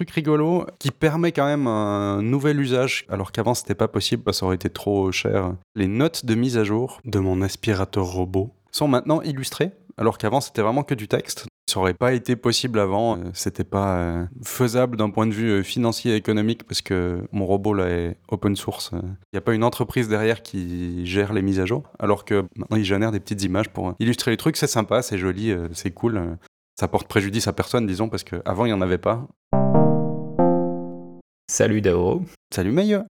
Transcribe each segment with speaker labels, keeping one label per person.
Speaker 1: truc rigolo qui permet quand même un nouvel usage, alors qu'avant c'était pas possible parce que ça aurait été trop cher. Les notes de mise à jour de mon aspirateur robot sont maintenant illustrées, alors qu'avant c'était vraiment que du texte. Ça aurait pas été possible avant, euh, c'était pas euh, faisable d'un point de vue euh, financier et économique parce que mon robot là est open source. Il n'y a pas une entreprise derrière qui gère les mises à jour, alors que maintenant il génère des petites images pour illustrer les trucs. C'est sympa, c'est joli, c'est cool. Ça porte préjudice à personne, disons, parce qu'avant il n'y en avait pas.
Speaker 2: Salut Daoro.
Speaker 1: Salut Meilleur.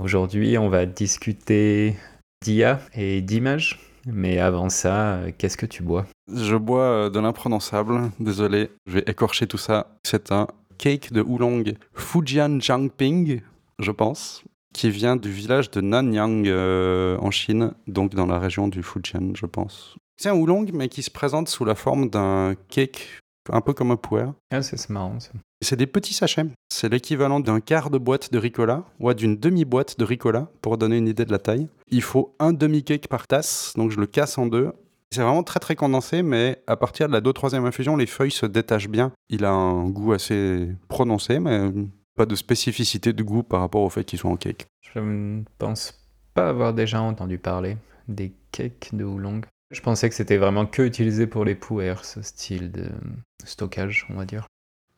Speaker 2: Aujourd'hui, on va discuter d'IA et d'images. Mais avant ça, euh, qu'est-ce que tu bois?
Speaker 1: Je bois euh, de l'imprononçable, désolé, je vais écorcher tout ça. C'est un cake de oolong Fujian Jiangping, je pense, qui vient du village de Nanyang euh, en Chine, donc dans la région du Fujian, je pense. C'est un oolong, mais qui se présente sous la forme d'un cake un peu comme un puer.
Speaker 2: Ah, c'est marrant ça.
Speaker 1: C'est des petits sachets. C'est l'équivalent d'un quart de boîte de Ricola, ou d'une demi-boîte de Ricola, pour donner une idée de la taille. Il faut un demi-cake par tasse, donc je le casse en deux. C'est vraiment très très condensé, mais à partir de la 2-3e infusion, les feuilles se détachent bien. Il a un goût assez prononcé, mais pas de spécificité de goût par rapport au fait qu'il soit en cake.
Speaker 2: Je ne pense pas avoir déjà entendu parler des cakes de Oolong. Je pensais que c'était vraiment que utilisé pour les pouers, ce style de stockage, on va dire.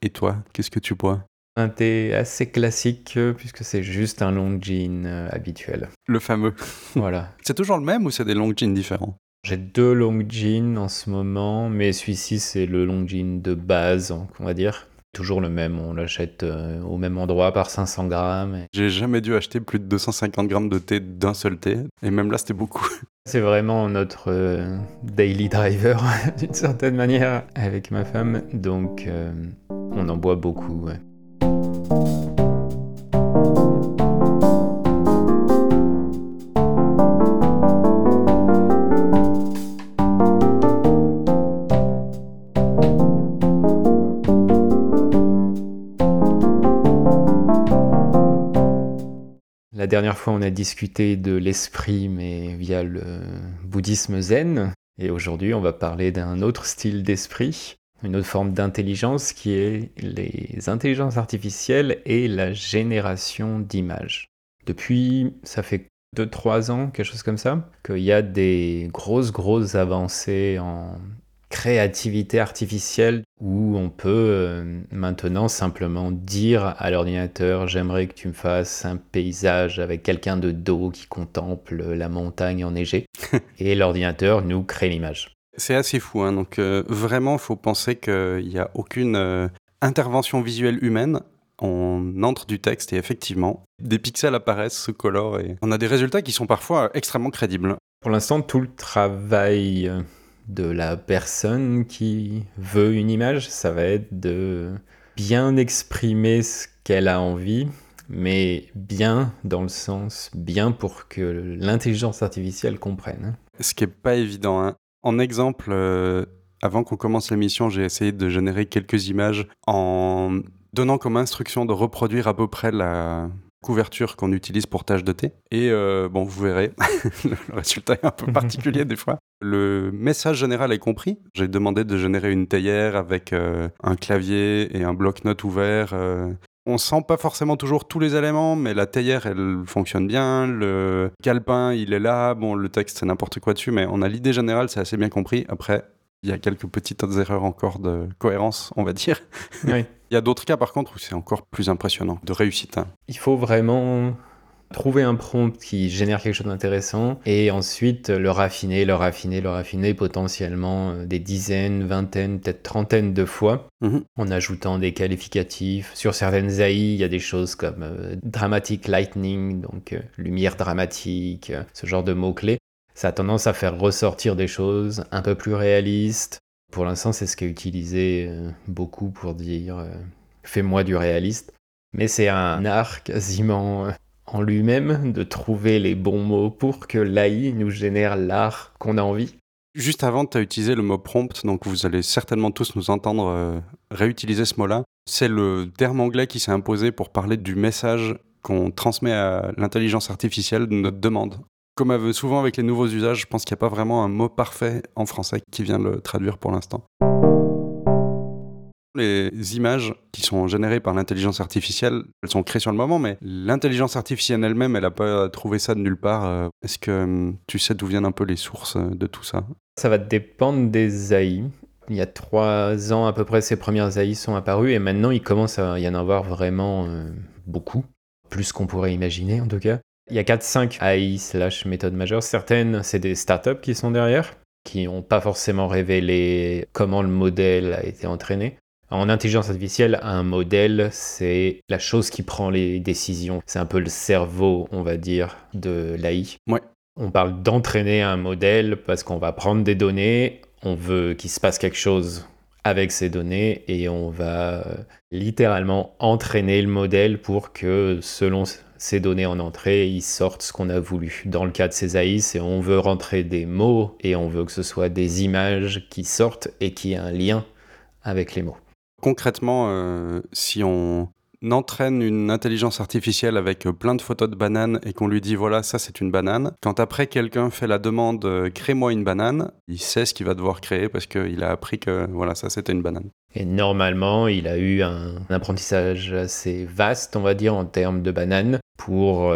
Speaker 1: Et toi, qu'est-ce que tu bois?
Speaker 2: Un thé assez classique euh, puisque c'est juste un long jean euh, habituel.
Speaker 1: Le fameux.
Speaker 2: Voilà.
Speaker 1: c'est toujours le même ou c'est des long jeans différents?
Speaker 2: J'ai deux long jeans en ce moment, mais celui-ci c'est le long jean de base, on va dire toujours le même. On l'achète euh, au même endroit par 500 grammes.
Speaker 1: J'ai jamais dû acheter plus de 250 grammes de thé d'un seul thé. Et même là, c'était beaucoup.
Speaker 2: C'est vraiment notre euh, daily driver, d'une certaine manière, avec ma femme. Donc, euh, on en boit beaucoup. La dernière fois, on a discuté de l'esprit, mais via le bouddhisme zen. Et aujourd'hui, on va parler d'un autre style d'esprit, une autre forme d'intelligence qui est les intelligences artificielles et la génération d'images. Depuis, ça fait 2-3 ans, quelque chose comme ça, qu'il y a des grosses, grosses avancées en créativité artificielle où on peut euh, maintenant simplement dire à l'ordinateur j'aimerais que tu me fasses un paysage avec quelqu'un de dos qui contemple la montagne enneigée et l'ordinateur nous crée l'image.
Speaker 1: C'est assez fou, hein. donc euh, vraiment il faut penser qu'il n'y a aucune euh, intervention visuelle humaine. On entre du texte et effectivement, des pixels apparaissent, se colorent et on a des résultats qui sont parfois extrêmement crédibles.
Speaker 2: Pour l'instant, tout le travail de la personne qui veut une image, ça va être de bien exprimer ce qu'elle a envie, mais bien dans le sens bien pour que l'intelligence artificielle comprenne.
Speaker 1: Ce qui n'est pas évident. Hein. En exemple, euh, avant qu'on commence l'émission, j'ai essayé de générer quelques images en donnant comme instruction de reproduire à peu près la, couverture qu'on utilise pour tâches de thé. Et euh, bon, vous verrez, le résultat est un peu particulier des fois. Le message général est compris. J'ai demandé de générer une théière avec euh, un clavier et un bloc-notes ouvert. Euh. On sent pas forcément toujours tous les éléments, mais la théière, elle fonctionne bien. Le calepin, il est là. Bon, le texte, c'est n'importe quoi dessus, mais on a l'idée générale, c'est assez bien compris. Après, il y a quelques petites erreurs encore de cohérence, on va dire.
Speaker 2: Oui.
Speaker 1: Il y a d'autres cas par contre où c'est encore plus impressionnant de réussite. Hein.
Speaker 2: Il faut vraiment trouver un prompt qui génère quelque chose d'intéressant et ensuite le raffiner, le raffiner, le raffiner potentiellement euh, des dizaines, vingtaines, peut-être trentaines de fois mhm. en ajoutant des qualificatifs. Sur certaines AI, il y a des choses comme euh, dramatic lightning, donc euh, lumière dramatique, ce genre de mots-clés. Ça a tendance à faire ressortir des choses un peu plus réalistes, pour l'instant, c'est ce qui est utilisé euh, beaucoup pour dire euh, fais-moi du réaliste. Mais c'est un art quasiment euh, en lui-même de trouver les bons mots pour que l'AI nous génère l'art qu'on a envie.
Speaker 1: Juste avant, tu as utilisé le mot prompt, donc vous allez certainement tous nous entendre réutiliser ce mot-là. C'est le terme anglais qui s'est imposé pour parler du message qu'on transmet à l'intelligence artificielle de notre demande. Comme souvent avec les nouveaux usages, je pense qu'il n'y a pas vraiment un mot parfait en français qui vient le traduire pour l'instant. Les images qui sont générées par l'intelligence artificielle, elles sont créées sur le moment, mais l'intelligence artificielle elle-même, elle n'a pas trouvé ça de nulle part. Euh, est-ce que hum, tu sais d'où viennent un peu les sources euh, de tout ça?
Speaker 2: Ça va dépendre des AI. Il y a trois ans à peu près, ces premières AI sont apparues et maintenant il commence à y en avoir vraiment euh, beaucoup, plus qu'on pourrait imaginer en tout cas. Il y a 4-5 AI slash méthodes majeures. Certaines, c'est des startups qui sont derrière, qui n'ont pas forcément révélé comment le modèle a été entraîné. En intelligence artificielle, un modèle, c'est la chose qui prend les décisions. C'est un peu le cerveau, on va dire, de l'AI.
Speaker 1: Ouais.
Speaker 2: On parle d'entraîner un modèle parce qu'on va prendre des données, on veut qu'il se passe quelque chose avec ces données et on va littéralement entraîner le modèle pour que selon ces données en entrée, ils sortent ce qu'on a voulu. Dans le cas de ces AI, c'est on veut rentrer des mots et on veut que ce soit des images qui sortent et qui aient un lien avec les mots.
Speaker 1: Concrètement, euh, si on entraîne une intelligence artificielle avec euh, plein de photos de bananes et qu'on lui dit voilà ça c'est une banane, quand après quelqu'un fait la demande euh, crée-moi une banane, il sait ce qu'il va devoir créer parce qu'il a appris que voilà ça c'était une banane.
Speaker 2: Et normalement, il a eu un apprentissage assez vaste, on va dire, en termes de bananes, pour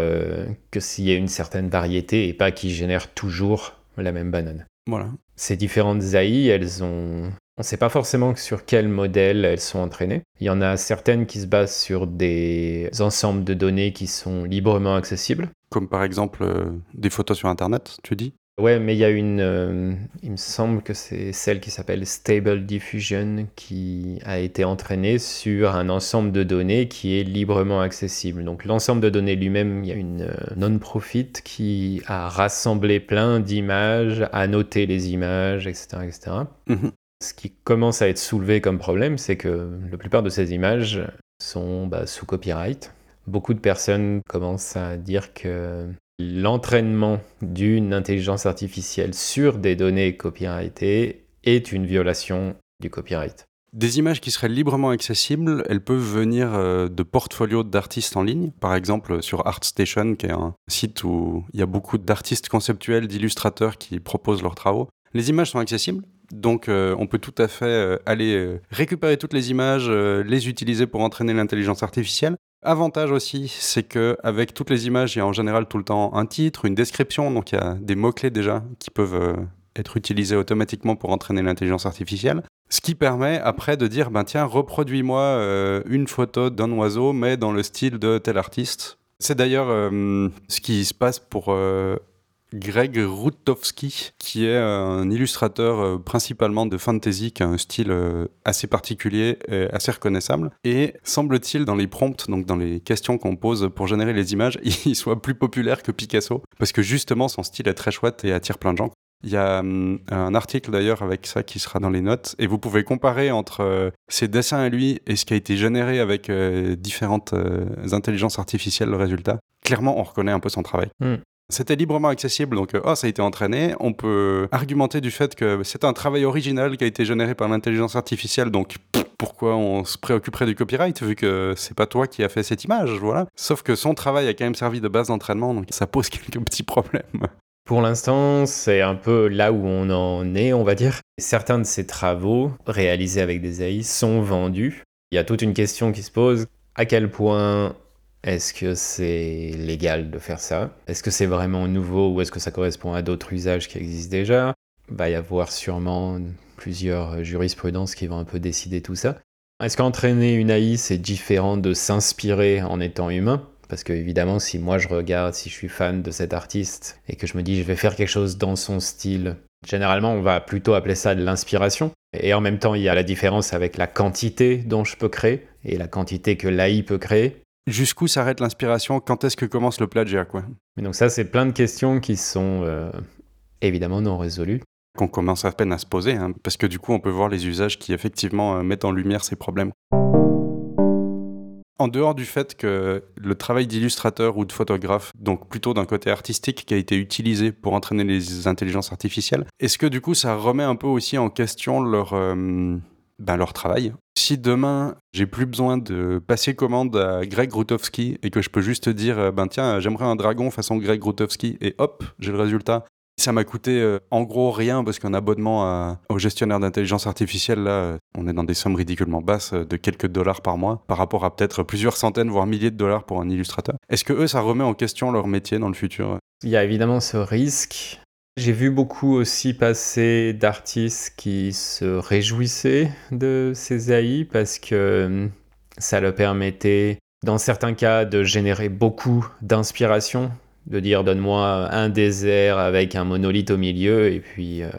Speaker 2: que s'il y ait une certaine variété et pas qu'il génère toujours la même banane.
Speaker 1: Voilà.
Speaker 2: Ces différentes AI, elles ont on ne sait pas forcément sur quel modèle elles sont entraînées. Il y en a certaines qui se basent sur des ensembles de données qui sont librement accessibles.
Speaker 1: Comme par exemple euh, des photos sur Internet, tu dis?
Speaker 2: Ouais, mais il y a une. Euh, il me semble que c'est celle qui s'appelle Stable Diffusion qui a été entraînée sur un ensemble de données qui est librement accessible. Donc l'ensemble de données lui-même, il y a une euh, non-profit qui a rassemblé plein d'images, a noté les images, etc. etc. Ce qui commence à être soulevé comme problème, c'est que la plupart de ces images sont bah, sous copyright. Beaucoup de personnes commencent à dire que l'entraînement d'une intelligence artificielle sur des données copyrightées est une violation du copyright.
Speaker 1: Des images qui seraient librement accessibles, elles peuvent venir euh, de portfolios d'artistes en ligne, par exemple sur ArtStation, qui est un site où il y a beaucoup d'artistes conceptuels, d'illustrateurs qui proposent leurs travaux. Les images sont accessibles, donc euh, on peut tout à fait euh, aller euh, récupérer toutes les images, les utiliser pour entraîner l'intelligence artificielle. Avantage aussi, c'est que avec toutes les images, il y a en général tout le temps un titre, une description, donc il y a des mots-clés déjà qui peuvent être utilisés automatiquement pour entraîner l'intelligence artificielle. Ce qui permet après de dire, ben tiens, reproduis-moi une photo d'un oiseau, mais dans le style de tel artiste. C'est d'ailleurs ce qui se passe pour Greg Rutowski, qui est un illustrateur euh, principalement de fantasy, qui a un style euh, assez particulier et assez reconnaissable. Et semble-t-il, dans les prompts, donc dans les questions qu'on pose pour générer les images, il soit plus populaire que Picasso, parce que justement son style est très chouette et attire plein de gens. Il y a hum, un article d'ailleurs avec ça qui sera dans les notes et vous pouvez comparer entre euh, ses dessins à lui et ce qui a été généré avec différentes intelligences artificielles, le résultat. Clairement, on reconnaît un peu son travail. Hmm. C'était librement accessible, donc oh, ça a été entraîné. On peut argumenter du fait que c'est un travail original qui a été généré par l'intelligence artificielle, donc pourquoi on se préoccuperait du copyright vu que c'est pas toi qui as fait cette image, voilà. Sauf que son travail a quand même servi de base d'entraînement, donc ça pose quelques petits problèmes.
Speaker 2: Pour l'instant, c'est un peu là où on en est, on va dire. Certains de ces travaux réalisés avec des AI sont vendus. Il y a toute une question qui se pose. À quel point est-ce que c'est légal de faire ça? Est-ce que c'est vraiment nouveau ou est-ce que ça correspond à d'autres usages qui existent déjà? Il va y avoir sûrement plusieurs jurisprudences qui vont un peu décider tout ça. Est-ce qu'entraîner une AI, c'est différent de s'inspirer en étant humain? Parce que évidemment, si moi je regarde, si je suis fan de cet artiste et que je me dis je vais faire quelque chose dans son style, généralement on va plutôt appeler ça de l'inspiration. Et en même temps, il y a la différence avec la quantité dont je peux créer et la quantité que l'AI peut créer.
Speaker 1: Jusqu'où s'arrête l'inspiration Quand est-ce que commence le plagiat quoi
Speaker 2: Mais donc ça, c'est plein de questions qui sont euh, évidemment non résolues.
Speaker 1: Qu'on commence à peine à se poser, hein, parce que du coup, on peut voir les usages qui effectivement euh, mettent en lumière ces problèmes. En dehors du fait que le travail d'illustrateur ou de photographe, donc plutôt d'un côté artistique qui a été utilisé pour entraîner les intelligences artificielles, est-ce que du coup ça remet un peu aussi en question leur, euh, ben, leur travail. Si demain, j'ai plus besoin de passer commande à Greg Grutowski et que je peux juste dire, euh, ben tiens, j'aimerais un dragon façon Greg Grutowski et hop, j'ai le résultat. Ça m'a coûté euh, en gros rien parce qu'un abonnement au gestionnaire d'intelligence artificielle, là, on est dans des sommes ridiculement basses de quelques dollars par mois par rapport à peut-être plusieurs centaines, voire milliers de dollars pour un illustrateur. Est-ce que eux, ça remet en question leur métier dans le futur?
Speaker 2: Il y a évidemment ce risque. J'ai vu beaucoup aussi passer d'artistes qui se réjouissaient de ces AI parce que hum, ça leur permettait, dans certains cas, de générer beaucoup d'inspiration de dire donne-moi un désert avec un monolithe au milieu et puis euh,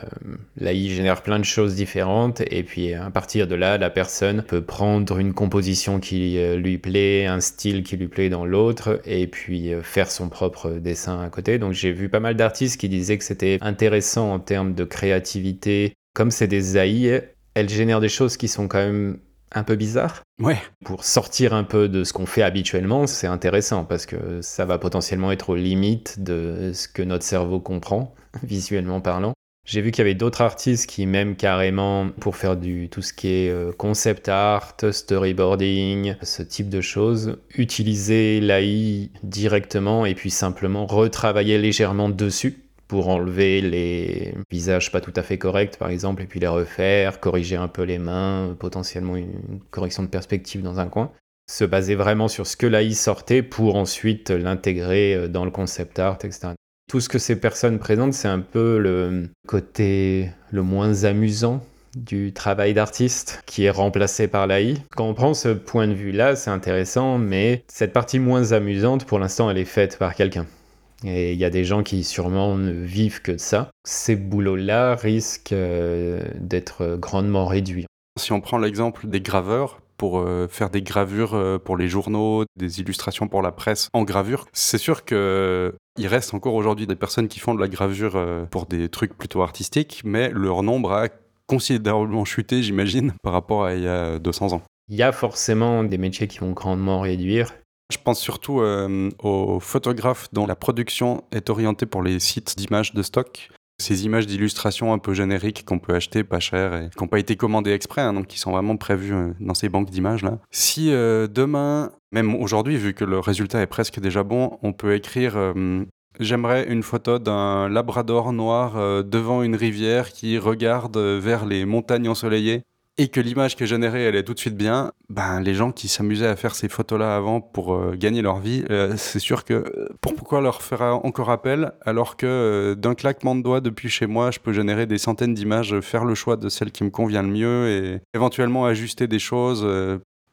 Speaker 2: là il génère plein de choses différentes et puis à partir de là la personne peut prendre une composition qui euh, lui plaît, un style qui lui plaît dans l'autre et puis euh, faire son propre dessin à côté. Donc j'ai vu pas mal d'artistes qui disaient que c'était intéressant en termes de créativité. Comme c'est des AI, elles génèrent des choses qui sont quand même un peu bizarre.
Speaker 1: Ouais.
Speaker 2: Pour sortir un peu de ce qu'on fait habituellement, c'est intéressant parce que ça va potentiellement être aux limites de ce que notre cerveau comprend, visuellement parlant. J'ai vu qu'il y avait d'autres artistes qui, même carrément, pour faire du tout ce qui est euh, concept art, storyboarding, ce type de choses, utilisaient l'AI directement et puis simplement retravailler légèrement dessus pour enlever les visages pas tout à fait corrects, par exemple, et puis les refaire, corriger un peu les mains, potentiellement une correction de perspective dans un coin. Se baser vraiment sur ce que l'AI sortait pour ensuite l'intégrer euh, dans le concept art, etc. Tout ce que ces personnes présentent, c'est un peu le côté le moins amusant du travail d'artiste qui est remplacé par l'AI. Quand on prend ce point de vue-là, c'est intéressant, mais cette partie moins amusante, pour l'instant, elle est faite par quelqu'un. Et il y a des gens qui sûrement ne vivent que de ça. Ces boulots-là risquent euh, d'être grandement réduits.
Speaker 1: Si on prend l'exemple des graveurs, pour euh, faire des gravures euh, pour les journaux, des illustrations pour la presse en gravure, c'est sûr que il reste encore aujourd'hui des personnes qui font de la gravure pour des trucs plutôt artistiques, mais leur nombre a considérablement chuté, j'imagine, par rapport à il y a 200 ans.
Speaker 2: Il y a forcément des métiers qui vont grandement réduire.
Speaker 1: Je pense surtout euh, aux photographes dont la production est orientée pour les sites d'images de stock. Ces images d'illustration un peu génériques qu'on peut acheter pas cher et qui n'ont pas été commandées exprès, hein, donc qui sont vraiment prévues euh, dans ces banques d'images là. Si euh, demain, même aujourd'hui, vu que le résultat est presque déjà bon, on peut écrire J'aimerais une photo d'un labrador noir devant une rivière qui regarde vers les montagnes ensoleillées et que l'image qui est générée, elle est tout de suite bien, ben, les gens qui s'amusaient à faire ces photos-là avant pour euh, gagner leur vie, euh, c'est sûr que euh, pourquoi leur faire encore appel alors que d'un claquement de doigts depuis chez moi, je peux générer des centaines d'images, faire le choix de celle qui me convient le mieux et éventuellement ajuster des choses.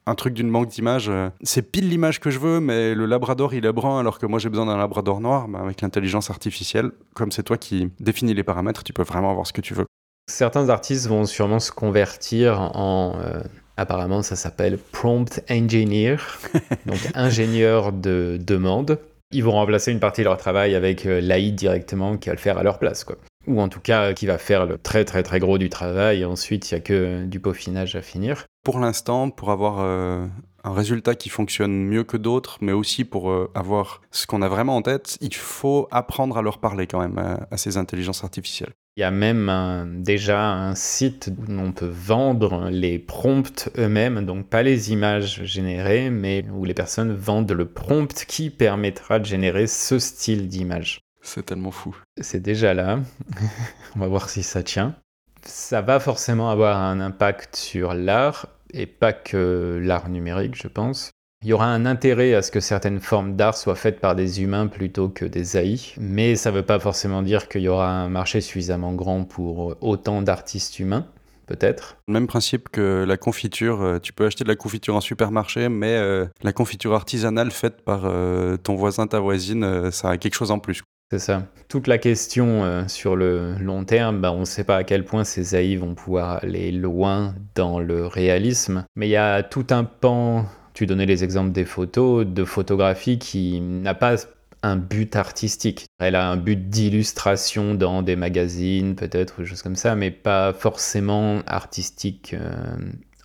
Speaker 1: un truc d'une banque d'images, c'est pile l'image que je veux, mais le labrador il est brun alors que moi j'ai besoin d'un labrador noir. Ben, avec l'intelligence artificielle, comme c'est toi qui définis les paramètres, tu peux vraiment avoir ce que tu veux.
Speaker 2: Certains artistes vont sûrement se convertir en... Euh, apparemment, ça s'appelle prompt engineer, donc ingénieur de demande. Ils vont remplacer une partie de leur travail avec euh, l'AI directement qui va le faire à leur place, quoi. Ou en tout cas, qui va faire le très très très gros du travail et ensuite il n'y a que du peaufinage à finir.
Speaker 1: Pour l'instant, pour avoir euh, un résultat qui fonctionne mieux que d'autres, mais aussi pour avoir ce qu'on a vraiment en tête, il faut apprendre à leur parler quand même à ces intelligences artificielles.
Speaker 2: Il y a même déjà un site où on peut vendre les prompts eux-mêmes, donc pas les images générées, mais où les personnes vendent le prompt qui permettra de générer ce style d'image.
Speaker 1: C'est tellement fou.
Speaker 2: C'est déjà là. on va voir si ça tient. Ça va forcément avoir un impact sur l'art, et pas que l'art numérique, je pense. Il y aura un intérêt à ce que certaines formes d'art soient faites par des humains plutôt que des AI, mais ça ne veut pas forcément dire qu'il y aura un marché suffisamment grand pour autant d'artistes humains peut-être.
Speaker 1: Même principe que la confiture, euh, tu peux acheter de la confiture en supermarché, mais euh, la confiture artisanale faite par euh, ton voisin, ta voisine, ça a quelque chose en plus.
Speaker 2: C'est ça. Toute la question sur le long terme, bah, on ne sait pas à quel point ces AI vont pouvoir aller loin dans le réalisme, mais il y a tout un pan tu donnais les exemples des photos, de photographie qui n'a pas un but artistique. Elle a un but d'illustration dans des magazines, peut-être, ou choses comme ça, mais pas forcément artistique euh,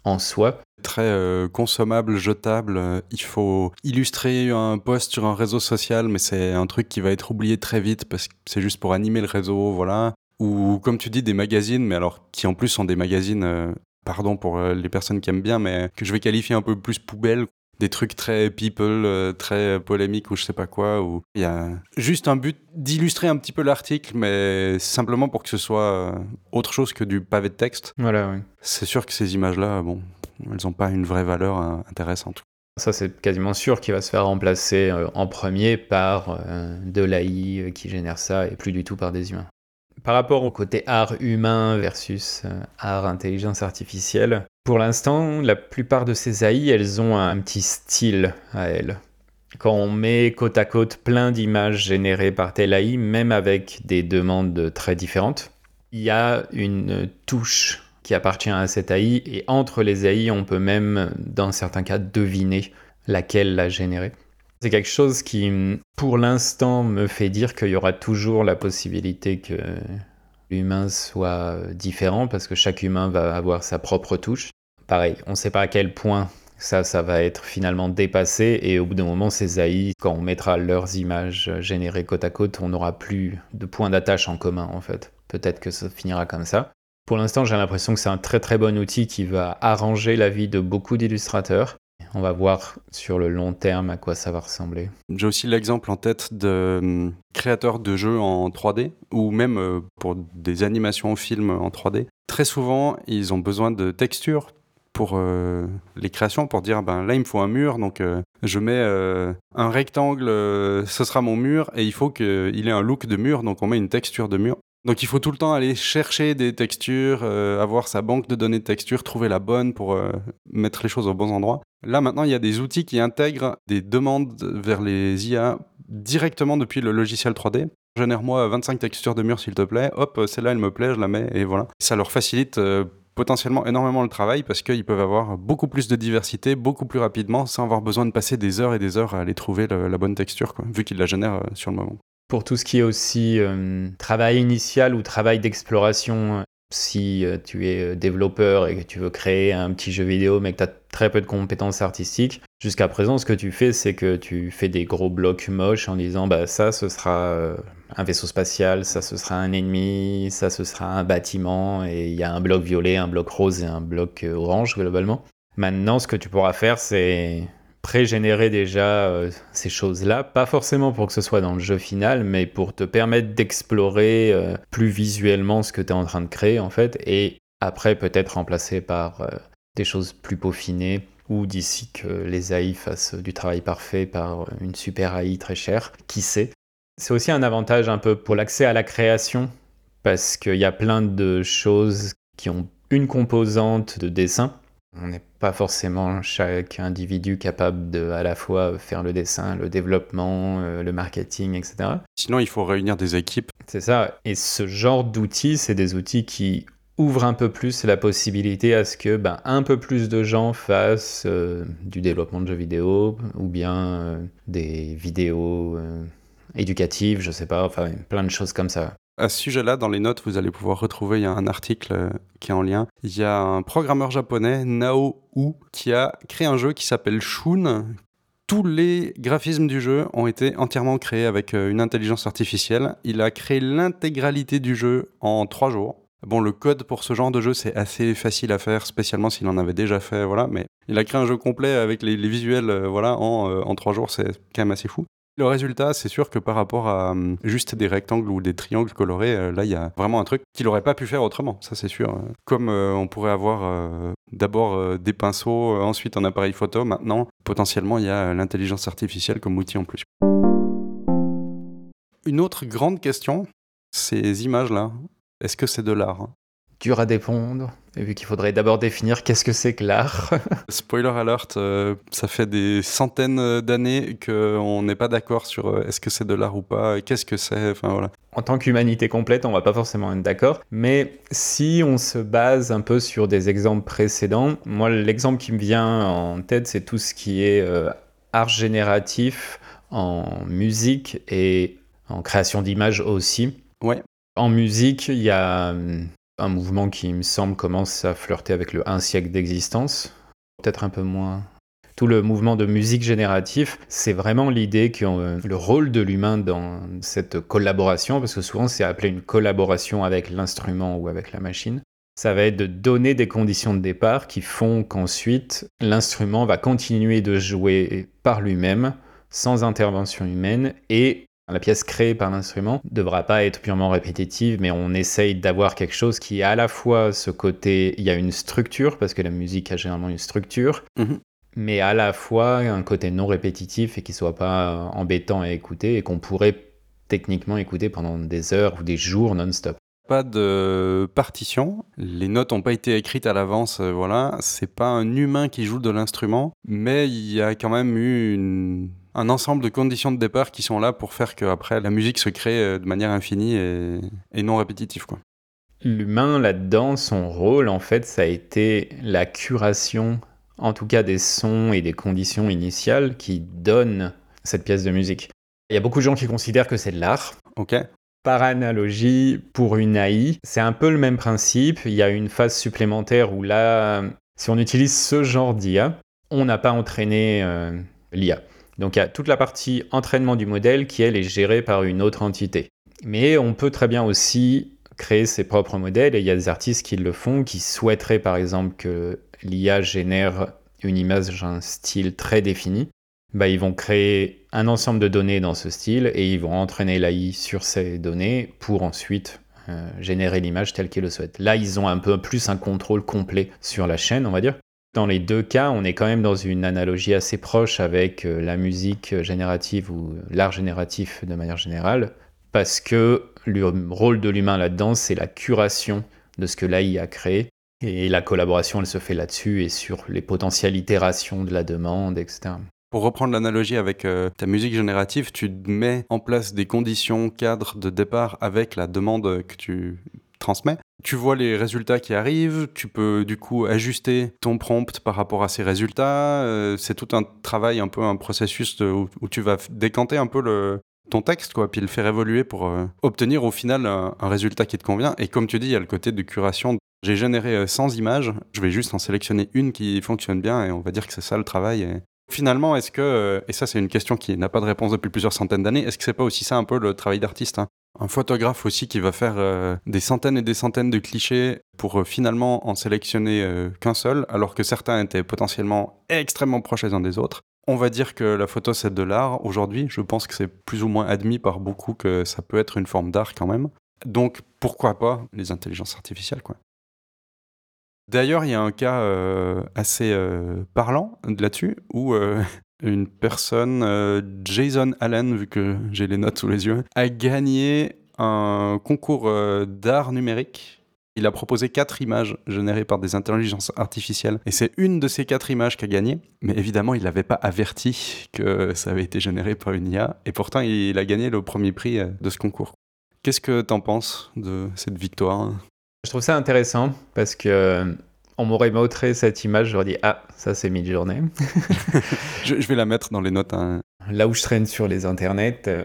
Speaker 2: en soi.
Speaker 1: Très euh, consommable, jetable. Il faut illustrer un post sur un réseau social, mais c'est un truc qui va être oublié très vite parce que c'est juste pour animer le réseau, voilà. Ou comme tu dis, des magazines, mais alors qui en plus sont des magazines euh, pardon pour euh, les personnes qui aiment bien, mais que je vais qualifier un peu plus poubelle, des trucs très people, très polémiques ou je sais pas quoi, où il y a juste un but d'illustrer un petit peu l'article, mais simplement pour que ce soit autre chose que du pavé de texte.
Speaker 2: Voilà, oui.
Speaker 1: C'est sûr que ces images-là, bon, elles n'ont pas une vraie valeur intéressante.
Speaker 2: Ça, c'est quasiment sûr qu'il va se faire remplacer euh, en premier par euh, de l'AI euh, qui génère ça et plus du tout par des humains. Par rapport au côté art humain versus art intelligence artificielle, pour l'instant, la plupart de ces AI, elles ont un petit style à elles. Quand on met côte à côte plein d'images générées par telle AI, même avec des demandes très différentes, il y a une touche qui appartient à cette AI, et entre les AI, on peut même, dans certains cas, deviner laquelle l'a générée. C'est quelque chose qui, pour l'instant, me fait dire qu'il y aura toujours la possibilité que l'humain soit différent, parce que chaque humain va avoir sa propre touche. Pareil, on ne sait pas à quel point ça, ça va être finalement dépassé, et au bout d'un moment, ces AI, quand on mettra leurs images générées côte à côte, on n'aura plus de points d'attache en commun, en fait. Peut-être que ça finira comme ça. Pour l'instant, j'ai l'impression que c'est un très très bon outil qui va arranger la vie de beaucoup d'illustrateurs. On va voir sur le long terme à quoi ça va ressembler.
Speaker 1: J'ai aussi l'exemple en tête de hum, créateurs de jeux en 3D ou même euh, pour des animations au film en 3D. Très souvent, ils ont besoin de textures pour euh, les créations, pour dire ben là il me faut un mur, donc euh, je mets un rectangle, ce sera mon mur, et il faut qu'il ait un look de mur, donc on met une texture de mur. Donc il faut tout le temps aller chercher des textures, euh, avoir sa banque de données de textures, trouver la bonne pour euh, mettre les choses au bon endroit. Là maintenant, il y a des outils qui intègrent des demandes vers les IA directement depuis le logiciel 3D. Génère-moi 25 textures de mur s'il te plaît. Hop, celle-là elle me plaît, je la mets et voilà. Ça leur facilite euh, potentiellement énormément le travail parce qu'ils peuvent avoir beaucoup plus de diversité, beaucoup plus rapidement, sans avoir besoin de passer des heures et des heures à aller trouver la bonne texture, vu qu'ils la génèrent sur le moment
Speaker 2: pour tout ce qui est aussi euh, travail initial ou travail d'exploration. Si euh, tu es euh, développeur et que tu veux créer un petit jeu vidéo mais que tu as très peu de compétences artistiques, jusqu'à présent ce que tu fais c'est que tu fais des gros blocs moches en disant bah ça ce sera un vaisseau spatial, ça ce sera un ennemi, ça ce sera un bâtiment et il y a un bloc violet, un bloc rose et un bloc orange globalement. Maintenant ce que tu pourras faire c'est pré-générer déjà euh, ces choses-là, pas forcément pour que ce soit dans le jeu final, mais pour te permettre d'explorer euh, plus visuellement ce que tu es en train de créer en fait, et après peut-être remplacer par euh, des choses plus peaufinées, ou d'ici que les AI fassent du travail parfait par une super AI très chère, qui sait? C'est aussi un avantage un peu pour l'accès à la création, parce qu'il y a plein de choses qui ont une composante de dessin, on n'est pas forcément chaque individu capable de à la fois faire le dessin, le développement, euh, le marketing, etc.
Speaker 1: Sinon, il faut réunir des équipes.
Speaker 2: C'est ça. Et ce genre d'outils, c'est des outils qui ouvrent un peu plus la possibilité à ce que ben, un peu plus de gens fassent euh, du développement de jeux vidéo ou bien euh, des vidéos éducatives, je sais pas, enfin plein de choses comme ça.
Speaker 1: À ce sujet-là, dans les notes, vous allez pouvoir retrouver, il y a un article euh, qui est en lien. Il y a un programmeur japonais, Nao U, qui a créé un jeu qui s'appelle Shun. Tous les graphismes du jeu ont été entièrement créés avec euh, une intelligence artificielle. Il a créé l'intégralité du jeu en trois jours. Bon, le code pour ce genre de jeu, c'est assez facile à faire, spécialement s'il en avait déjà fait, voilà. Mais il a créé un jeu complet avec les, visuels, euh, voilà, en, en trois jours, c'est quand même assez fou. Le résultat, c'est sûr que par rapport à hum, juste des rectangles ou des triangles colorés, euh, là, il y a vraiment un truc qu'il n'aurait pas pu faire autrement, ça c'est sûr. Comme euh, on pourrait avoir euh, d'abord des pinceaux, ensuite un appareil photo, maintenant, potentiellement, il y a l'intelligence artificielle comme outil en plus. Une autre grande question, ces images-là, est-ce que c'est de l'art
Speaker 2: dur à dépendre, et vu qu'il faudrait d'abord définir qu'est-ce que c'est que l'art.
Speaker 1: Spoiler alert, euh, ça fait des centaines d'années qu'on n'est pas d'accord sur euh, est-ce que c'est de l'art ou pas, qu'est-ce que c'est, enfin voilà.
Speaker 2: En tant qu'humanité complète, on va pas forcément être d'accord, mais si on se base un peu sur des exemples précédents, moi l'exemple qui me vient en tête, c'est tout ce qui est euh, art génératif en musique et en création d'images aussi.
Speaker 1: Ouais.
Speaker 2: En musique, il y a hum, un mouvement qui, me semble, commence à flirter avec le un siècle d'existence. Peut-être un peu moins. Tout le mouvement de musique génératif, c'est vraiment l'idée que euh, le rôle de l'humain dans cette collaboration, parce que souvent c'est appelé une collaboration avec l'instrument ou avec la machine, ça va être de donner des conditions de départ qui font qu'ensuite l'instrument va continuer de jouer par lui-même, sans intervention humaine, et la pièce créée par l'instrument ne devra pas être purement répétitive, mais on essaye d'avoir quelque chose qui est à la fois ce côté, il y a une structure, parce que la musique a généralement une structure, mhm. mais à la fois un côté non répétitif et qui soit pas embêtant à écouter et qu'on pourrait techniquement écouter pendant des heures ou des jours non-stop.
Speaker 1: Pas de partition, les notes n'ont pas été écrites à l'avance, euh, voilà. C'est pas un humain qui joue de l'instrument, mais il y a quand même eu un ensemble de conditions de départ qui sont là pour faire qu'après la musique se crée euh, de manière infinie et, non répétitive, quoi.
Speaker 2: L'humain là-dedans, son rôle en fait, ça a été la curation, en tout cas des sons et des conditions initiales qui donnent cette pièce de musique. Il y a beaucoup de gens qui considèrent que c'est de l'art.
Speaker 1: Ok.
Speaker 2: Par analogie, pour une AI, c'est un peu le même principe. Il y a une phase supplémentaire où là, si on utilise ce genre d'IA, on n'a pas entraîné euh, l'IA. Donc il y a toute la partie entraînement du modèle qui, elle, est gérée par une autre entité. Mais on peut très bien aussi créer ses propres modèles et il y a des artistes qui le font, qui souhaiteraient par exemple que l'IA génère une image, un style très défini. Bah, ils vont créer un ensemble de données dans ce style et ils vont entraîner l'AI sur ces données pour ensuite euh, générer l'image telle qu'ils le souhaitent. Là, ils ont un peu plus un contrôle complet sur la chaîne, on va dire. Dans les deux cas, on est quand même dans une analogie assez proche avec euh, la musique générative ou l'art génératif de manière générale, parce que le rôle de l'humain là-dedans, c'est la curation de ce que l'AI a créé. Et la collaboration, elle se fait là-dessus et sur les potentielles itérations de la demande, etc.
Speaker 1: Pour reprendre l'analogie avec euh, ta musique générative, tu mets en place des conditions, cadres de départ avec la demande que tu transmets. Tu vois les résultats qui arrivent, tu peux du coup ajuster ton prompt par rapport à ces résultats. Euh, c'est tout un travail, un peu un processus où, tu vas décanter un peu le, ton texte, quoi, puis le faire évoluer pour euh, obtenir au final un, résultat qui te convient. Et comme tu dis, il y a le côté de curation. J'ai généré 100 images, je vais juste en sélectionner une qui fonctionne bien et on va dire que c'est ça le travail. Finalement, est-ce que, euh, et ça c'est une question qui n'a pas de réponse depuis plusieurs centaines d'années, est-ce que c'est pas aussi ça un peu le travail d'artiste hein? Un photographe aussi qui va faire euh, des centaines et des centaines de clichés pour euh, finalement en sélectionner qu'un seul, alors que certains étaient potentiellement extrêmement proches les uns des autres. On va dire que la photo c'est de l'art aujourd'hui, je pense que c'est plus ou moins admis par beaucoup que ça peut être une forme d'art quand même. Donc pourquoi pas les intelligences artificielles quoi? D'ailleurs, il y a un cas euh, assez euh, parlant là-dessus où euh, une personne, Jason Allen, vu que j'ai les notes sous les yeux, a gagné un concours d'art numérique. Il a proposé quatre images générées par des intelligences artificielles. Et c'est une de ces quatre images qui a gagné. Mais évidemment, il n'avait pas averti que ça avait été généré par une IA. Et pourtant, il a gagné le premier prix de ce concours. Qu'est-ce que tu en penses de cette victoire?
Speaker 2: Je trouve ça intéressant parce que euh, on m'aurait montré cette image, j'aurais dit ah ça c'est mid-journée.
Speaker 1: je, vais la mettre dans les notes. Hein.
Speaker 2: Là où je traîne sur les internets, euh,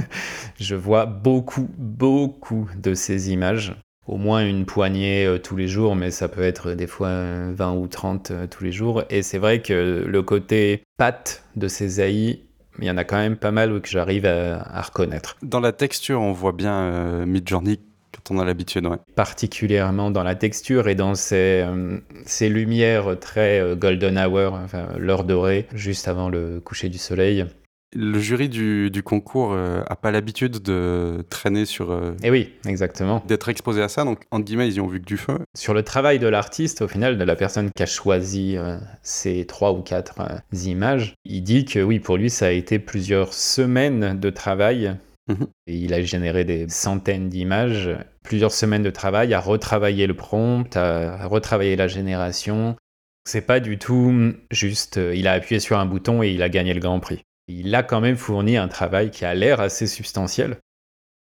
Speaker 2: je vois beaucoup beaucoup de ces images. Au moins une poignée euh, tous les jours, mais ça peut être des fois 20 ou 30 tous les jours. Et c'est vrai que le côté patte de ces AI il y en a quand même pas mal que j'arrive à, reconnaître.
Speaker 1: Dans la texture, on voit bien Midjourney quand on a l'habitude, ouais.
Speaker 2: Particulièrement dans la texture et dans ces, euh, ces lumières très euh, golden hour, enfin, l'heure dorée, juste avant le coucher du soleil.
Speaker 1: Le jury du, du concours n'a euh, pas l'habitude de traîner sur.
Speaker 2: et eh oui, exactement.
Speaker 1: D'être exposé à ça, donc en guillemets, ils y ont vu que du feu.
Speaker 2: Sur le travail de l'artiste, au final, de la personne qui a choisi ces trois ou quatre images, il dit que oui, pour lui, ça a été plusieurs semaines de travail Mhm. il a généré des centaines d'images, plusieurs semaines de travail à retravailler le prompt, à retravailler la génération. C'est pas du tout juste, euh, il a appuyé sur un bouton et il a gagné le grand prix. Il a quand même fourni un travail qui a l'air assez substantiel.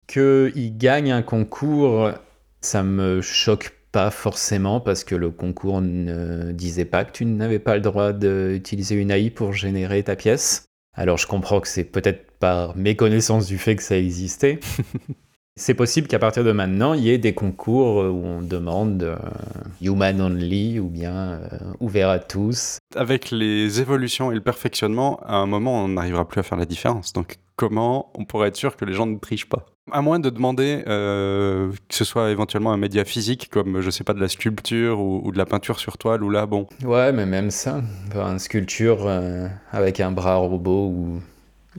Speaker 2: Qu'il gagne un concours, ça me choque pas forcément parce que le concours ne disait pas que tu n'avais pas le droit d'utiliser une AI pour générer ta pièce. Alors je comprends que c'est peut-être par méconnaissance du fait que ça existait. c'est possible qu'à partir de maintenant, il y ait des concours où on demande euh, human only ou bien euh, ouvert à tous.
Speaker 1: Avec les évolutions et le perfectionnement, à un moment, on n'arrivera plus à faire la différence. Donc comment on pourrait être sûr que les gens ne trichent pas? À moins de demander euh, que ce soit éventuellement un média physique comme je sais pas de la sculpture ou, de la peinture sur toile ou là bon.
Speaker 2: Ouais mais même ça, une sculpture euh, avec un bras robot ou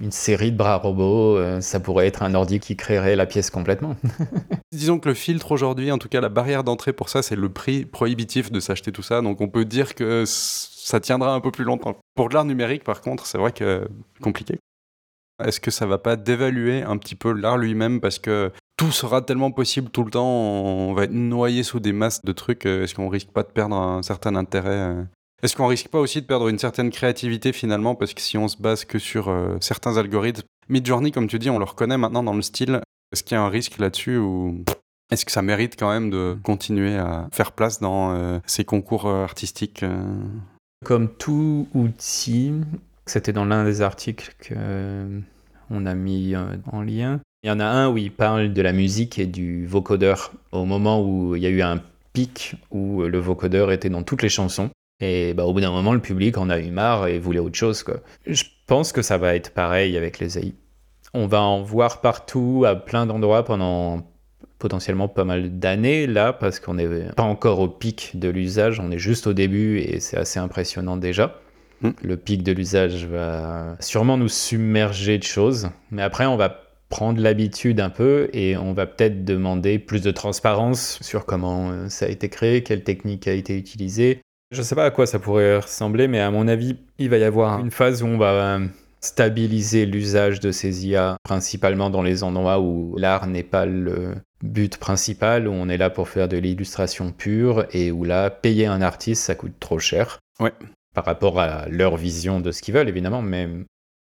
Speaker 2: une série de bras robots, euh, ça pourrait être un ordi qui créerait la pièce complètement.
Speaker 1: Disons que le filtre aujourd'hui, en tout cas la barrière d'entrée pour ça, c'est le prix prohibitif de s'acheter tout ça. Donc on peut dire que ça tiendra un peu plus longtemps. Pour de l'art numérique, par contre, c'est vrai que compliqué. Est-ce que ça va pas dévaluer un petit peu l'art lui-même parce que tout sera tellement possible tout le temps, on va être noyé sous des masses de trucs. Euh, est-ce qu'on risque pas de perdre un certain intérêt euh Est-ce qu'on risque pas aussi de perdre une certaine créativité finalement parce que si on se base que sur euh, certains algorithmes, Midjourney comme tu dis, on le reconnaît maintenant dans le style. Est-ce qu'il y a un risque là-dessus ou est-ce que ça mérite quand même de continuer à faire place dans ces concours artistiques
Speaker 2: Comme tout outil, c'était dans l'un des articles qu'on a mis euh, en lien. Il y en a un où il parle de la musique et du vocodeur au moment où il y a eu un pic où le vocodeur était dans toutes les chansons. Et bah, au bout d'un moment, le public en a eu marre et voulait autre chose. Quoi. Je pense que ça va être pareil avec les AI. On va en voir partout, à plein d'endroits pendant potentiellement pas mal d'années là, parce qu'on n'est pas encore au pic de l'usage, on est juste au début et c'est assez impressionnant déjà. Hmm. Le pic de l'usage va sûrement nous submerger de choses, mais après on va prendre l'habitude un peu et on va peut-être demander plus de transparence sur comment euh, ça a été créé, quelle technique a été utilisée. Je ne sais pas à quoi ça pourrait ressembler, mais à mon avis, il va y avoir une phase où on va euh, stabiliser l'usage de ces IA, principalement dans les endroits où l'art n'est pas le but principal, où on est là pour faire de l'illustration pure et où là, payer un artiste, ça coûte trop cher.
Speaker 1: Ouais
Speaker 2: par rapport à leur vision de ce qu'ils veulent, évidemment, mais...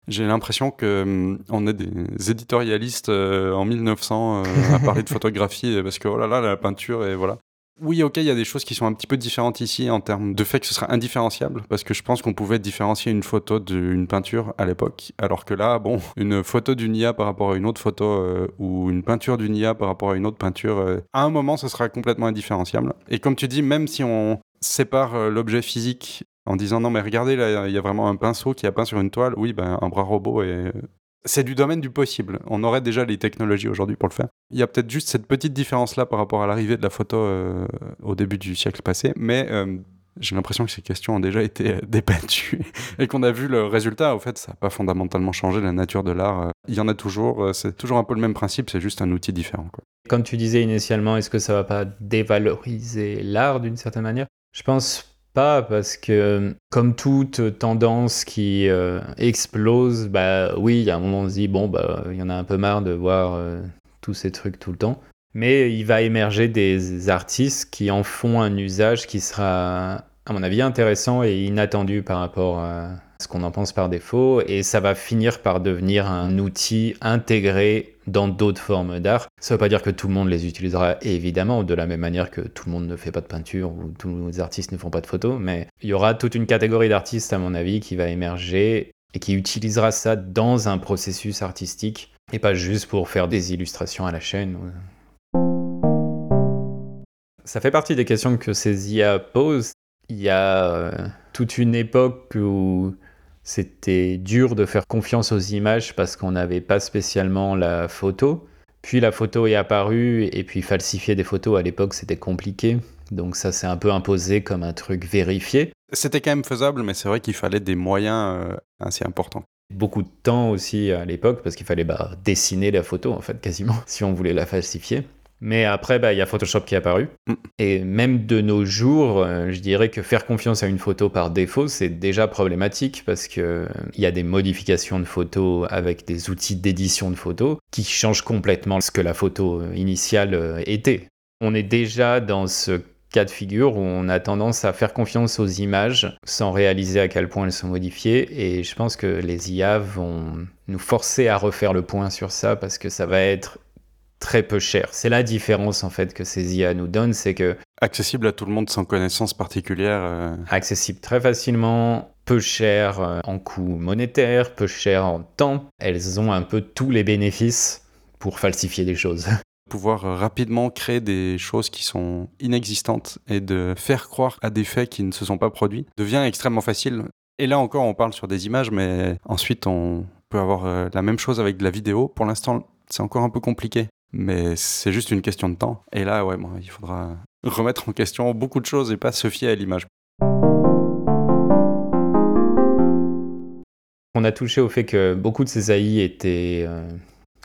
Speaker 1: J'ai l'impression que hum, on est des éditorialistes euh, en 1900 euh, à parler de photographie parce que oh là là la peinture et voilà. Oui, ok, il y a des choses qui sont un petit peu différentes ici en termes de fait que ce sera indifférenciable, parce que je pense qu'on pouvait différencier une photo d'une peinture à l'époque, alors que là, bon, une photo d'une IA par rapport à une autre photo, euh, ou une peinture d'une IA par rapport à une autre peinture, à un moment, ce sera complètement indifférenciable. Et comme tu dis, même si on sépare l'objet physique en disant non mais regardez là il y a vraiment un pinceau qui a peint sur une toile oui ben un bras robot et c'est du domaine du possible on aurait déjà les technologies aujourd'hui pour le faire il y a peut-être juste cette petite différence là par rapport à l'arrivée de la photo euh, au début du siècle passé mais euh, j'ai l'impression que ces questions ont déjà été euh, débattues et qu'on a vu le résultat. Au fait, ça n'a pas fondamentalement changé la nature de l'art. Il y en a toujours. C'est toujours un peu le même principe, c'est juste un outil différent.
Speaker 2: Comme tu disais initialement, est-ce que ça va pas dévaloriser l'art d'une certaine manière? Je pense pas parce que comme toute tendance qui euh, explose, bah oui, a un moment on se dit bon bah il y en a un peu marre de voir euh, tous ces trucs tout le temps. Mais il va émerger des artistes qui en font un usage qui sera à mon avis intéressant et inattendu par rapport à ce qu'on en pense par défaut et ça va finir par devenir un outil intégré dans d'autres formes d'art. Ça ne veut pas dire que tout le monde les utilisera évidemment de la même manière que tout le monde ne fait pas de peinture ou tous les artistes ne font pas de photos, mais il y aura toute une catégorie d'artistes à mon avis qui va émerger et qui utilisera ça dans un processus artistique et pas juste pour faire des illustrations à la chaîne. Ça fait partie des questions que ces IA posent. Il y a euh, toute une époque où c'était dur de faire confiance aux images parce qu'on n'avait pas spécialement la photo. Puis la photo est apparue et puis falsifier des photos à l'époque c'était compliqué. Donc ça s'est un peu imposé comme un truc vérifié.
Speaker 1: C'était quand même faisable, mais c'est vrai qu'il fallait des moyens euh, assez importants.
Speaker 2: Beaucoup de temps aussi à l'époque parce qu'il fallait bah, dessiner la photo en fait quasiment si on voulait la falsifier. Mais après, bah, il y a Photoshop qui est apparu. Mm. Et même de nos jours, euh, je dirais que faire confiance à une photo par défaut, c'est déjà problématique parce qu'il euh, y a des modifications de photos avec des outils d'édition de photos qui changent complètement ce que la photo euh, initiale était. On est déjà dans ce cas de figure où on a tendance à faire confiance aux images sans réaliser à quel point elles sont modifiées. Et je pense que les IA vont nous forcer à refaire le point sur ça parce que ça va être très peu cher. C'est la différence en fait que ces IA nous donnent, c'est que
Speaker 1: accessible à tout le monde sans connaissance particulière. Euh.
Speaker 2: Accessible très facilement, peu cher euh, en coût monétaire, peu cher en temps. Elles ont un peu tous les bénéfices pour falsifier des choses.
Speaker 1: Pouvoir euh, rapidement créer des choses qui sont inexistantes et de faire croire à des faits qui ne se sont pas produits devient extrêmement facile. Et là encore, on parle sur des images, mais ensuite on, peut avoir la même chose avec de la vidéo. Pour l'instant, c'est encore un peu compliqué, mais c'est juste une question de temps. Et là, ouais, il faudra remettre en question beaucoup de choses et pas se fier à l'image.
Speaker 2: On a touché au fait que beaucoup de ces AI étaient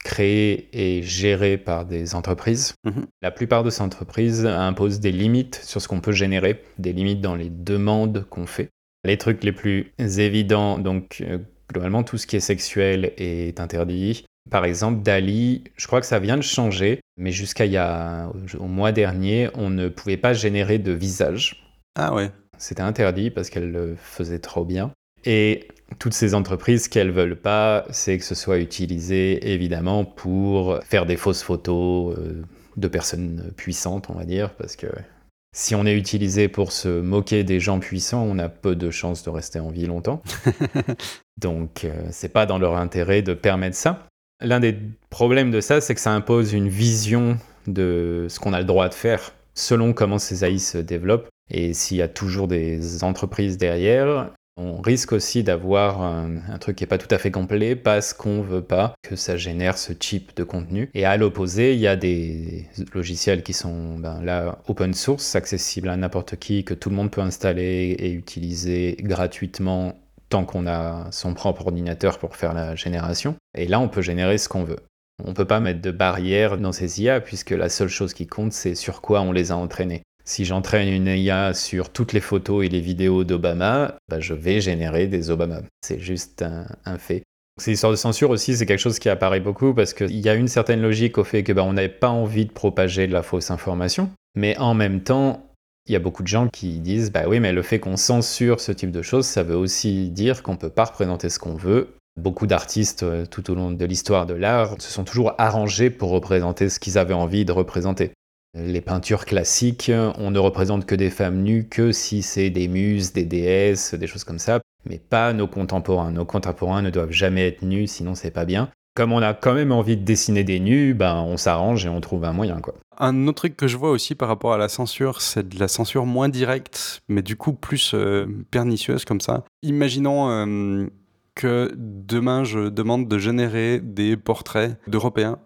Speaker 2: créés et gérés par des entreprises. Mhm. La plupart de ces entreprises imposent des limites sur ce qu'on peut générer, des limites dans les demandes qu'on fait. Les trucs les plus évidents, donc euh, globalement tout ce qui est sexuel est interdit. Par exemple, Dali, je crois que ça vient de changer, mais jusqu'à il y a au mois dernier, on ne pouvait pas générer de visage.
Speaker 1: Ah ouais.
Speaker 2: C'était interdit parce qu'elle le faisait trop bien. Et toutes ces entreprises, ce qu'elles veulent pas, c'est que ce soit utilisé évidemment pour faire des fausses photos euh, de personnes puissantes, on va dire, parce que si on est utilisé pour se moquer des gens puissants, on a peu de chances de rester en vie longtemps. Donc, euh, c'est pas dans leur intérêt de permettre ça. L'un des problèmes de ça, c'est que ça impose une vision de ce qu'on a le droit de faire selon comment ces AI se développent. Et s'il y a toujours des entreprises derrière, on risque aussi d'avoir un, truc qui n'est pas tout à fait complet parce qu'on veut pas que ça génère ce type de contenu. Et à l'opposé, il y a des logiciels qui sont ben, là open source, accessibles à n'importe qui, que tout le monde peut installer et utiliser gratuitement tant qu'on a son propre ordinateur pour faire la génération. Et là, on peut générer ce qu'on veut. On ne peut pas mettre de barrière dans ces IA puisque la seule chose qui compte, c'est sur quoi on les a entraînés. Si j'entraîne une IA sur toutes les photos et les vidéos d'Obama, bah, je vais générer des Obama. C'est juste un, fait. Ces histoires de censure aussi, c'est quelque chose qui apparaît beaucoup parce qu'il y a une certaine logique au fait que bah, on n'avait pas envie de propager de la fausse information, mais en même temps, il y a beaucoup de gens qui disent bah oui, mais le fait qu'on censure ce type de choses, ça veut aussi dire qu'on ne peut pas représenter ce qu'on veut. Beaucoup d'artistes euh, tout au long de l'histoire de l'art se sont toujours arrangés pour représenter ce qu'ils avaient envie de représenter. Les peintures classiques, on ne représente que des femmes nues que si c'est des muses, des déesses, des choses comme ça, mais pas nos contemporains. Nos contemporains ne doivent jamais être nus, sinon c'est pas bien. Comme on a quand même envie de dessiner des nus, ben on s'arrange et on trouve un moyen.
Speaker 1: Un autre truc que je vois aussi par rapport à la censure, c'est de la censure moins directe, mais du coup plus euh, pernicieuse comme ça. Imaginons euh, que demain je demande de générer des portraits d'Européens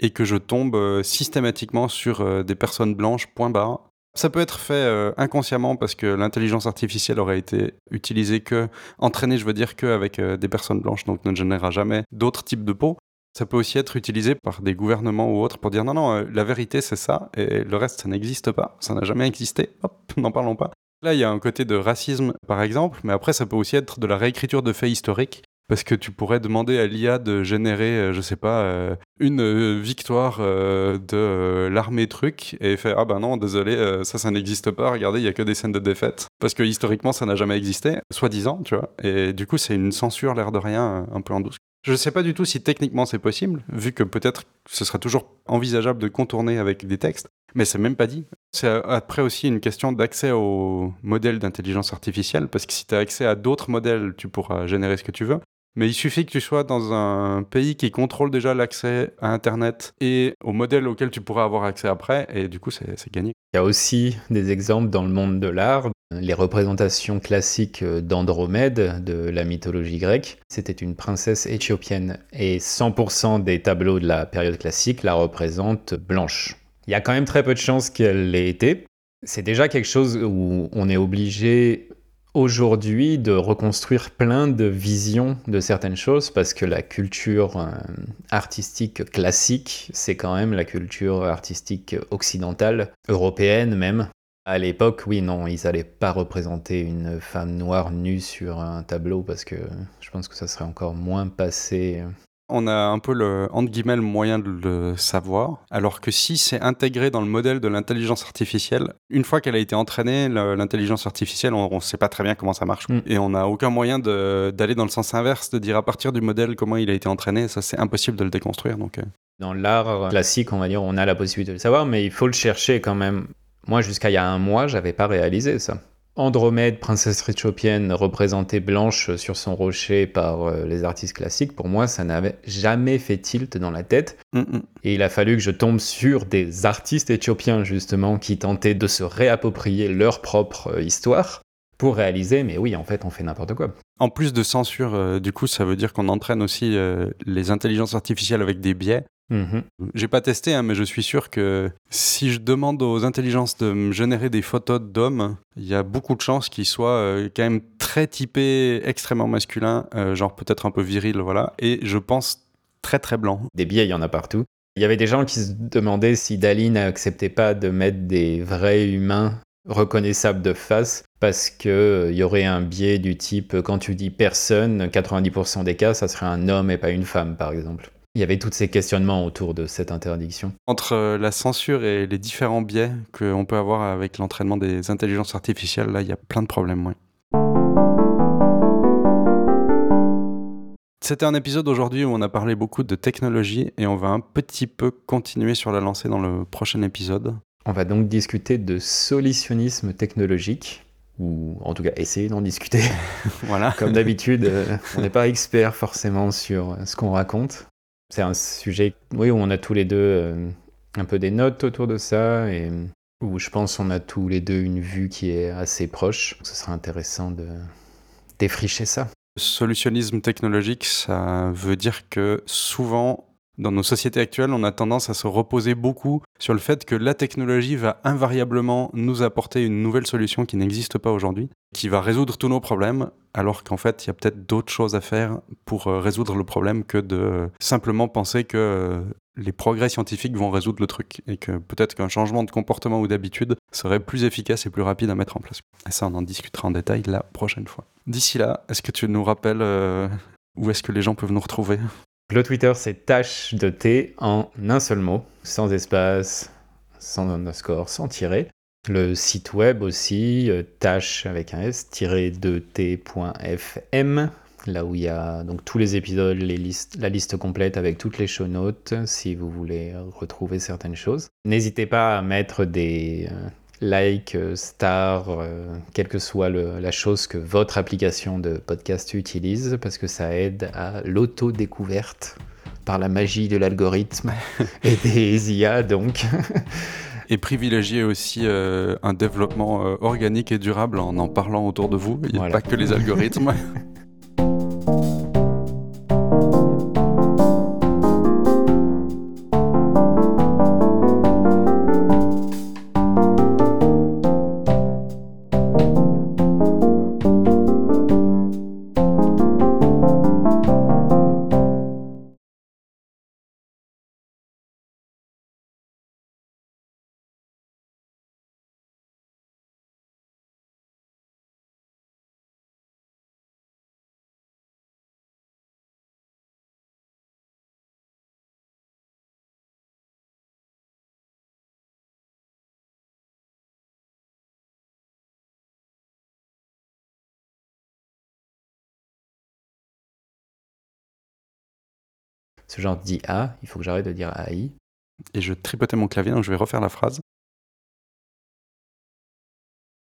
Speaker 1: et que je tombe euh, systématiquement sur des personnes blanches, point barre. Ça peut être fait euh, inconsciemment parce que l'intelligence artificielle aurait été utilisée que, entraînée, je veux dire, que avec des personnes blanches, donc ne générera jamais d'autres types de peau. Ça peut aussi être utilisé par des gouvernements ou autres pour dire non, non, la vérité c'est ça et le reste ça n'existe pas, ça n'a jamais existé, hop, n'en parlons pas. Là, il y a un côté de racisme, par exemple, mais après, ça peut aussi être de la réécriture de faits historiques parce que tu pourrais demander à l'IA de générer, euh, je sais pas, euh, une euh, victoire de l'armée truc et faire ah ben non, désolé, ça ça n'existe pas. Regardez, il y a que des scènes de défaite parce que historiquement ça n'a jamais existé, soi-disant, tu vois. Et du coup, c'est une censure l'air de rien, un peu en douce. Je ne sais pas du tout si techniquement c'est possible, vu que peut-être ce sera toujours envisageable de contourner avec des textes, mais c'est même pas dit. C'est après aussi une question d'accès aux modèles d'intelligence artificielle, parce que si tu as accès à d'autres modèles, tu pourras générer ce que tu veux. Mais il suffit que tu sois dans un pays qui contrôle déjà l'accès à Internet et au modèle auquel tu pourras avoir accès après, et du coup, c'est gagné.
Speaker 2: Il y a aussi des exemples dans le monde de l'art. Les représentations classiques d'Andromède de la mythologie grecque, c'était une princesse éthiopienne et 100% des tableaux de la période classique la représentent blanche. Il y a quand même très peu de chances qu'elle l'ait été. C'est déjà quelque chose où on est obligé de reconstruire plein de visions de certaines choses parce que la culture euh, artistique classique, c'est quand même la culture artistique occidentale, européenne même. À l'époque, oui, non, ils n'allaient pas représenter une femme noire nue sur un tableau parce que je pense que ça serait encore moins passé
Speaker 1: on a un peu le, entre guillemets, le moyen de le savoir. Alors que si c'est intégré dans le modèle de l'intelligence artificielle, une fois qu'elle a été entraînée, l'intelligence artificielle, on ne sait pas très bien comment ça marche. Mm. Et on n'a aucun moyen d'aller dans le sens inverse, de dire à partir du modèle comment il a été entraîné. Ça, c'est impossible de le déconstruire. Donc, euh.
Speaker 2: Dans l'art classique, on va dire, on a la possibilité de le savoir, mais il faut le chercher quand même. Moi, jusqu'à il y a un mois, j'avais pas réalisé ça. Andromède, princesse éthiopienne, représentée blanche sur son rocher par euh, les artistes classiques, pour moi, ça n'avait jamais fait tilt dans la tête. Mm, mm. Et il a fallu que je tombe sur des artistes éthiopiens, justement, qui tentaient de se réapproprier leur propre euh, histoire pour réaliser, mais oui, en fait, on fait n'importe quoi.
Speaker 1: En plus de censure, euh, du coup, ça veut dire qu'on entraîne aussi euh, les intelligences artificielles avec des biais. Mm-hmm. J'ai pas testé, hein, mais je suis sûr que si je demande aux intelligences de me générer des photos d'hommes, il y a beaucoup de chances qu'ils soient euh, quand même très typés, extrêmement masculins, genre peut-être un peu viril, voilà. Et je pense très très blanc.
Speaker 2: Des biais, il y en a partout. Il y avait des gens qui se demandaient si Dali n'acceptait pas de mettre des vrais humains reconnaissable de face parce qu'il euh, y aurait un biais du type euh, quand tu dis personne, 90% des cas, ça serait un homme et pas une femme, par exemple. Il y avait tous ces questionnements autour de cette interdiction.
Speaker 1: Entre euh, la censure et les différents biais qu'on peut avoir avec l'entraînement des intelligences artificielles, là, il y a plein de problèmes. C'était un épisode aujourd'hui où on a parlé beaucoup de technologie et on va un petit peu continuer sur la lancée dans le prochain épisode.
Speaker 2: On va donc discuter de solutionnisme technologique, ou en tout cas essayer d'en discuter. voilà. Comme d'habitude, on n'est pas expert forcément sur ce qu'on raconte. C'est un sujet oui, où on a tous les deux euh, un peu des notes autour de ça et où je pense qu'on a tous les deux une vue qui est assez proche. Ce sera intéressant de défricher ça.
Speaker 1: Solutionnisme technologique, ça veut dire que souvent dans nos sociétés actuelles, on a tendance à se reposer beaucoup sur le fait que la technologie va invariablement nous apporter une nouvelle solution qui n'existe pas aujourd'hui, qui va résoudre tous nos problèmes, alors qu'en fait, il y a peut-être d'autres choses à faire pour euh, résoudre le problème que de simplement penser que euh, les progrès scientifiques vont résoudre le truc et que peut-être qu'un changement de comportement ou d'habitude serait plus efficace et plus rapide à mettre en place. Et ça, on en discutera en détail la prochaine fois. D'ici là, est-ce que tu nous rappelles euh, où est-ce que les gens peuvent nous retrouver?
Speaker 2: Le Twitter, c'est tâche de T en un seul mot, sans espace, sans underscore, sans tirer. Le site web aussi, euh, tâche avec un s, de t.fm, là où il y a donc tous les épisodes, les listes, la liste complète avec toutes les show notes, si vous voulez retrouver certaines choses. N'hésitez pas à mettre des, euh, like, euh, star, euh, quelle que soit la chose que votre application de podcast utilise, parce que ça aide à l'auto-découverte par la magie de l'algorithme et des IA donc.
Speaker 1: et privilégier aussi euh, un développement organique et durable en en parlant autour de vous. Il n'y a pas que les algorithmes.
Speaker 2: ce genre d'IA, il faut que j'arrête de dire AI.
Speaker 1: Et je tripotais mon clavier, donc je vais refaire la phrase.